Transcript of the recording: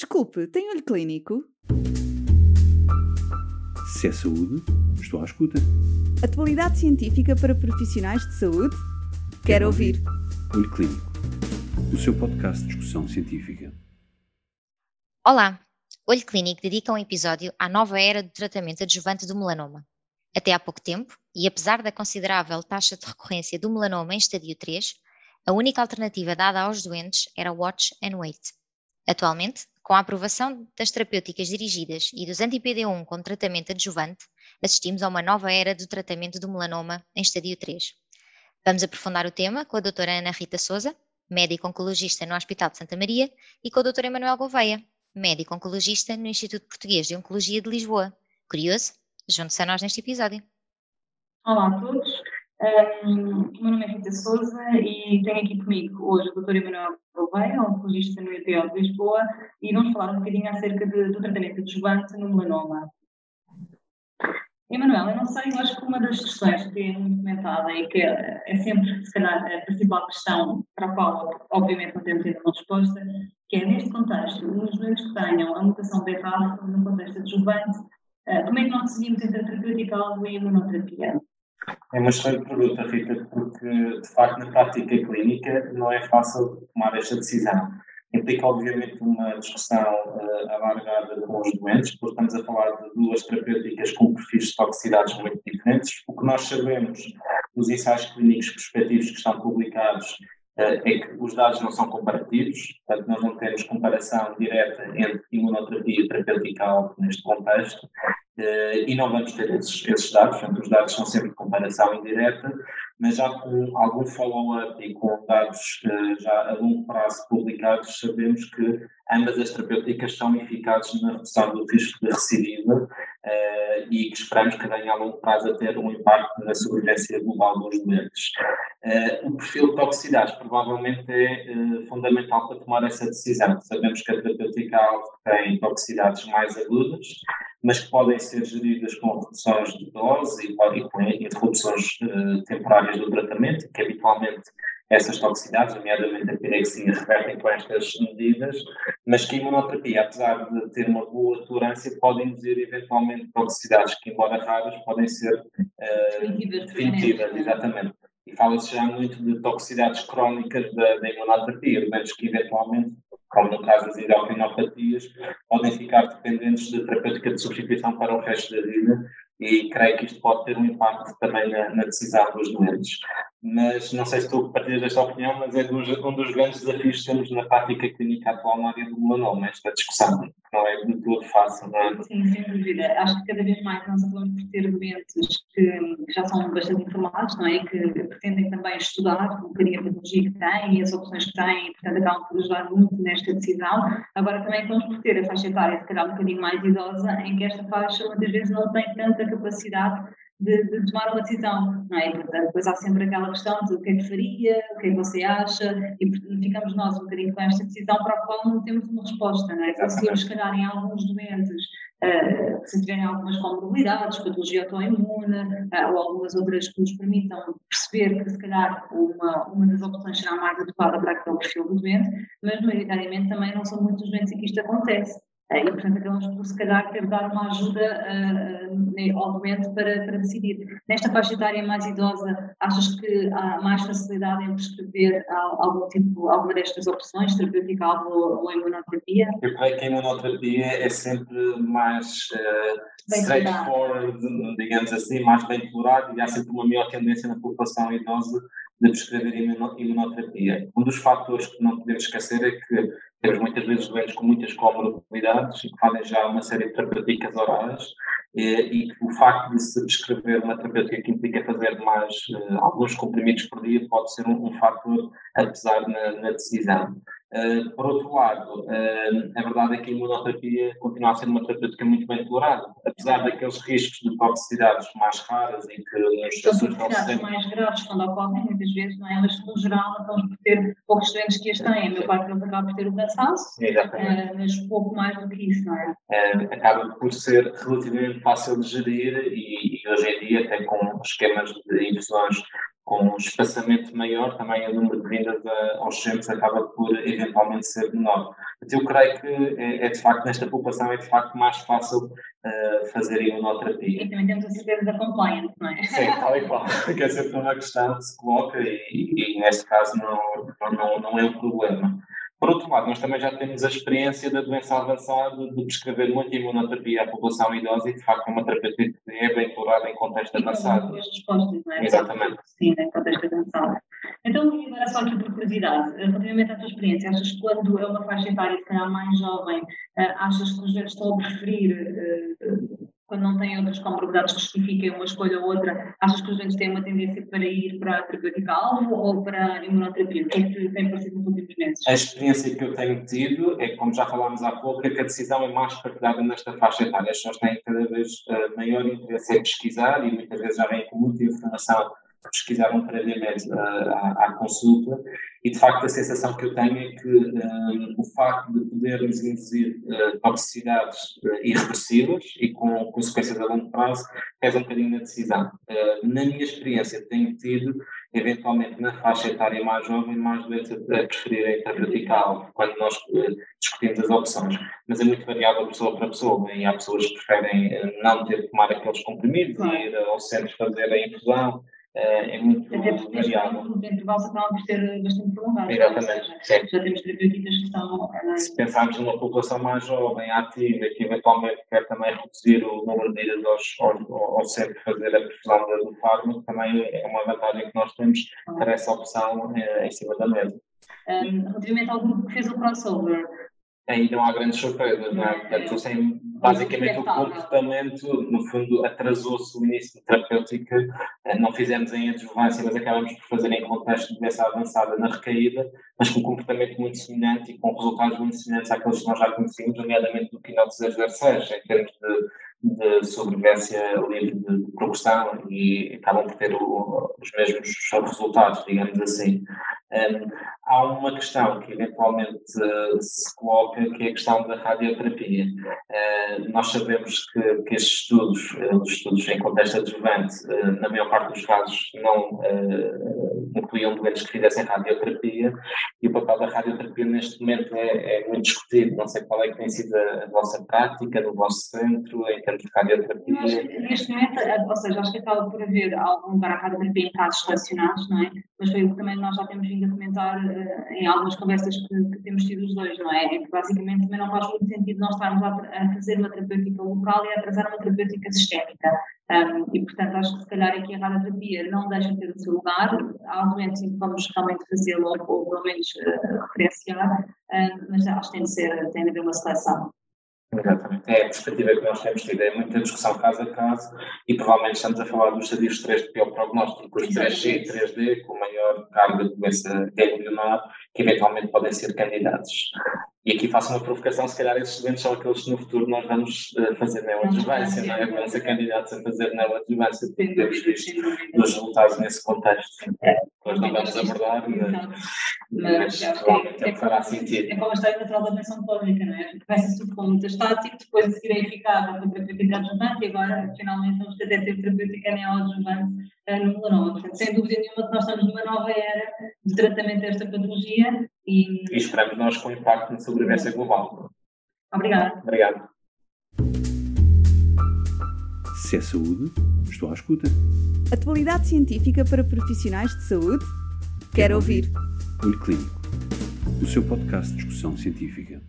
Desculpe, tem olho clínico? Se é saúde, estou à escuta. Atualidade científica para profissionais de saúde? Quero, Quero ouvir. Olho Clínico, o seu podcast de discussão científica. Olá! Olho Clínico dedica um episódio à nova era do tratamento adjuvante do melanoma. Até há pouco tempo, e apesar da considerável taxa de recorrência do melanoma em estadio 3, a única alternativa dada aos doentes era watch and wait. Atualmente, com a aprovação das terapêuticas dirigidas e dos anti-PD1 com tratamento adjuvante, assistimos a uma nova era do tratamento do melanoma em estadio 3. Vamos aprofundar o tema com a doutora Ana Rita Souza, médica oncologista no Hospital de Santa Maria, e com o Dr. Emanuel Gouveia, médico oncologista no Instituto Português de Oncologia de Lisboa. Curioso? Junte-se a nós neste episódio. Olá a todos, um, meu nome é Rita Souza e tenho aqui comigo hoje o Dr. Emanuel Gouveia, oncologista no IPO de Lisboa, e vamos falar um bocadinho acerca de, do tratamento adjuvante no melanoma. Emanuel, eu não sei, eu acho que uma das questões que é muito comentada e que é, é sempre, se calhar, a principal questão para a qual, obviamente, não temos ainda uma resposta, que é, neste contexto, nos doentes que tenham a mutação BRAF, no contexto adjuvante, uh, como é que nós decidimos entre a terapêutica-alvo e a imunoterapia? É uma excelente pergunta, Rita, porque de facto na prática clínica não é fácil tomar esta decisão. Implica, obviamente, uma discussão uh, alargada com os doentes, porque estamos a falar de duas terapêuticas com perfis de toxicidades muito diferentes. O que nós sabemos dos ensaios clínicos prospectivos que estão publicados uh, é que os dados não são comparativos, portanto, nós não temos comparação direta entre imunoterapia terapêutica neste contexto, Uh, e não vamos ter esses, esses, dados, portanto, os dados são sempre de comparação indireta, mas já com algum follow-up e com dados uh, já a longo prazo publicados, sabemos que ambas as terapêuticas são eficazes na redução do risco de recidiva e que esperamos que venha a longo prazo a ter um impacto na sobrevivência global dos doentes. O perfil de toxicidades provavelmente é fundamental para tomar essa decisão. Sabemos que a terapêutica tem toxicidades mais agudas, mas que podem ser geridas com reduções de dose e, e com interrupções uh, temporárias do tratamento, que habitualmente essas toxicidades, nomeadamente a pirexia, revertem com estas medidas, mas que a imunoterapia, apesar de ter uma boa tolerância, pode induzir eventualmente toxicidades que, embora raras, podem ser uh, definitivas, exatamente. Fala-se já muito de toxicidades crónicas da, da imunoterapia, mas que eventualmente como no caso das endocrinopatias, podem ficar dependentes de terapêutica de substituição para o resto da vida e creio que isto pode ter um impacto também na, na decisão dos doentes. Mas não sei se tu partilhas esta opinião, mas é dos, um dos grandes desafios que temos na prática clínica atual na área do melanoma, esta discussão, que não é de fácil. Não é? Sim, sem dúvida. Acho que cada vez mais nós acabamos por ter doentes que já são bastante informados, não é? Que pretendem também estudar um bocadinho a patologia que têm e as opções que têm, portanto acabam por ajudar muito nesta decisão. Agora também acabamos por ter a faixa etária, se calhar um bocadinho mais idosa, em que esta faixa muitas vezes não tem tanta capacidade de, de, tomar uma decisão, não é? Portanto, depois há sempre aquela questão de o que é que faria, o que é que você acha, e ficamos nós um bocadinho com esta decisão para a qual não temos uma resposta, não é? Conseguimos, se calhar, em alguns doentes, uh, se tiverem algumas comorbilidades, patologia autoimune, uh, ou algumas outras que nos permitam perceber que, se calhar, uma, uma das opções será mais adequada para aquele perfil do doente, mas, maioritariamente, também não são muitos doentes em que isto acontece. E, portanto, acabamos por, se calhar, ter de dar uma ajuda uh, ao doente para, para decidir. Nesta faixa etária mais idosa, achas que há mais facilidade em prescrever algum tipo, alguma destas opções, terapêutica ou, ou imunoterapia? Eu creio que a imunoterapia é sempre mais uh, straightforward, digamos assim, mais bem tolerado e há sempre uma maior tendência na população idosa de prescrever imunoterapia. Um dos fatores que não podemos esquecer é que temos muitas vezes doentes com muitas comorbilidades e que fazem já uma série de terapêuticas orais e, e o facto de se prescrever uma terapêutica que implica fazer mais uh, alguns comprimidos por dia pode ser um, um fator a pesar na, na decisão. Uh, por outro lado, uh, a verdade é que a imunoterapia continua a ser uma terapêutica muito bem tolerada, apesar daqueles riscos de toxicidades mais raras e que nos toxicidades mais graves quando ocorrem, muitas vezes, não é? Mas no geral acabam por ter poucos doentes que as têm. A meu pai eles acabam por ter o cansaço, uh, mas pouco mais do que isso, não é? acaba por ser relativamente fácil de gerir e, e hoje em dia, até com esquemas de infusões com um espaçamento maior, também o número de vindas aos centros acaba por eventualmente ser menor. Então, eu creio que é, é, de facto, nesta população é de facto mais fácil uh, fazer imunoterapia. E também temos a certeza da compliance, não é? Sim, tal e qual, que é sempre uma questão que se coloca e, e, e neste caso não, não, não é um problema. Por outro lado, nós também já temos a experiência da doença avançada de prescrever muita imunoterapia à população idosa e, de facto, é uma terapia que é bem explorada em contexto avançado. respostas, não é? Exatamente. Sim, em contexto avançado. Então, agora só aqui por curiosidade, relativamente à tua experiência, achas que quando é uma faixa etária, se calhar mais jovem, eh, achas que os doentes estão a preferir eh, quando não têm outras comorbidades que justifiquem uma escolha ou outra, achas que os doentes têm uma tendência para ir para a terapêutica alvo ou para a imunoterapia? O que é que tem parecido nos últimos meses? A experiência que eu tenho tido é, como já falámos há pouco, é que a decisão é mais partilhada nesta faixa etária. As pessoas têm cada vez uh, maior interesse em pesquisar e muitas vezes já vêm com muita informação pesquisaram previamente à, à, consulta e de facto a sensação que eu tenho é que um, o facto de podermos induzir uh, toxicidades uh, irreversíveis e com consequências a longo prazo pesa um bocadinho na decisão. Uh, na minha experiência tenho tido eventualmente na faixa etária mais jovem mais doentes a, a preferirem terapêutica quando nós discutimos as opções, mas é muito variável pessoa para pessoa e há pessoas que preferem não ter de tomar aqueles comprimidos e ir ao centro fazer a infusão é, é muito Até porque variável. Os intervalos acabam por ser bastante prolongados. Exatamente. Seja, já temos terapêuticas que estão. Uh, Se pensarmos numa população mais jovem, ativa, que eventualmente quer também reduzir o número de idas aos, aos, ao centro fazer a perfusão do fármaco, também é uma vantagem que nós temos ter essa opção é, em cima da mesa. Um, relativamente ao grupo que fez o crossover, aí não há grandes surpresas, não é? Portanto, sem, basicamente o comportamento, no fundo, atrasou-se o início da terapêutica, eh, não fizemos em adjuvância, mas acabamos por fazer em contexto de doença avançada na recaída, mas com um comportamento muito semelhante e com resultados muito semelhantes àqueles que nós já conhecíamos, nomeadamente do Keynote 006, em termos de, de sobrevivência livre de, de progressão e acabam por ter o, os mesmos resultados, digamos assim. Um, há uma questão que eventualmente uh, se coloca, que é a questão da radioterapia. Uh, nós sabemos que, que estes estudos, uh, os estudos em contexto adjuvante, na maior parte dos casos não incluíam doentes que fizessem radioterapia e o papel da radioterapia neste momento é, é, muito discutido. Não sei qual é que tem sido a, vossa prática no vosso centro em termos de radioterapia. neste momento, ou seja, acho que acaba por haver algum lugar a radioterapia em casos relacionados, não é? Mas foi o que também nós já temos vindo a comentar em algumas conversas que, que, temos tido os dois, não é? É que basicamente também não faz muito sentido nós estarmos a, a fazer uma terapêutica local e a atrasar uma terapêutica sistémica. Um, e, portanto, acho que se calhar aqui a radioterapia não deixa de ter o seu lugar. Há doentes em que vamos realmente fazê-lo ou, pelo menos uh, referenciar, um, mas acho que tem de, ser, tem de haver uma seleção. Exatamente. É a perspectiva que nós temos tido. É muita discussão caso a caso e provavelmente estamos a falar dos estadios 3 de pior prognóstico, os 3G e 3D, com maior carga de doença embrionar, que eventualmente podem ser candidatos. E aqui faço uma provocação, se calhar esses eventos são aqueles que no futuro nós vamos uh, fazer neoadjuvância, não é? Vamos ser candidatos a fazer neoadjuvância, porque temos visto dos resultados nesse contexto. Nós não vamos abordar, mas, provavelmente é, é, fará sentido. É como a história natural da menção pública, não é? Começa-se tudo com muito estático, depois a seguir é eficaz a terapêutica adjuvante e agora finalmente vamos ter ter terapêutica neoadjuvante uh, no melanoma. Portanto, sem dúvida nenhuma que nós estamos numa nova era de tratamento desta patologia e, e esperamos nós com impacto na sobrevivência global. Obrigada. Obrigado. Se é saúde, estou à escuta. Atualidade científica para profissionais de saúde? Quero, Quero ouvir. ouvir. Olho Clínico, o seu podcast de discussão científica.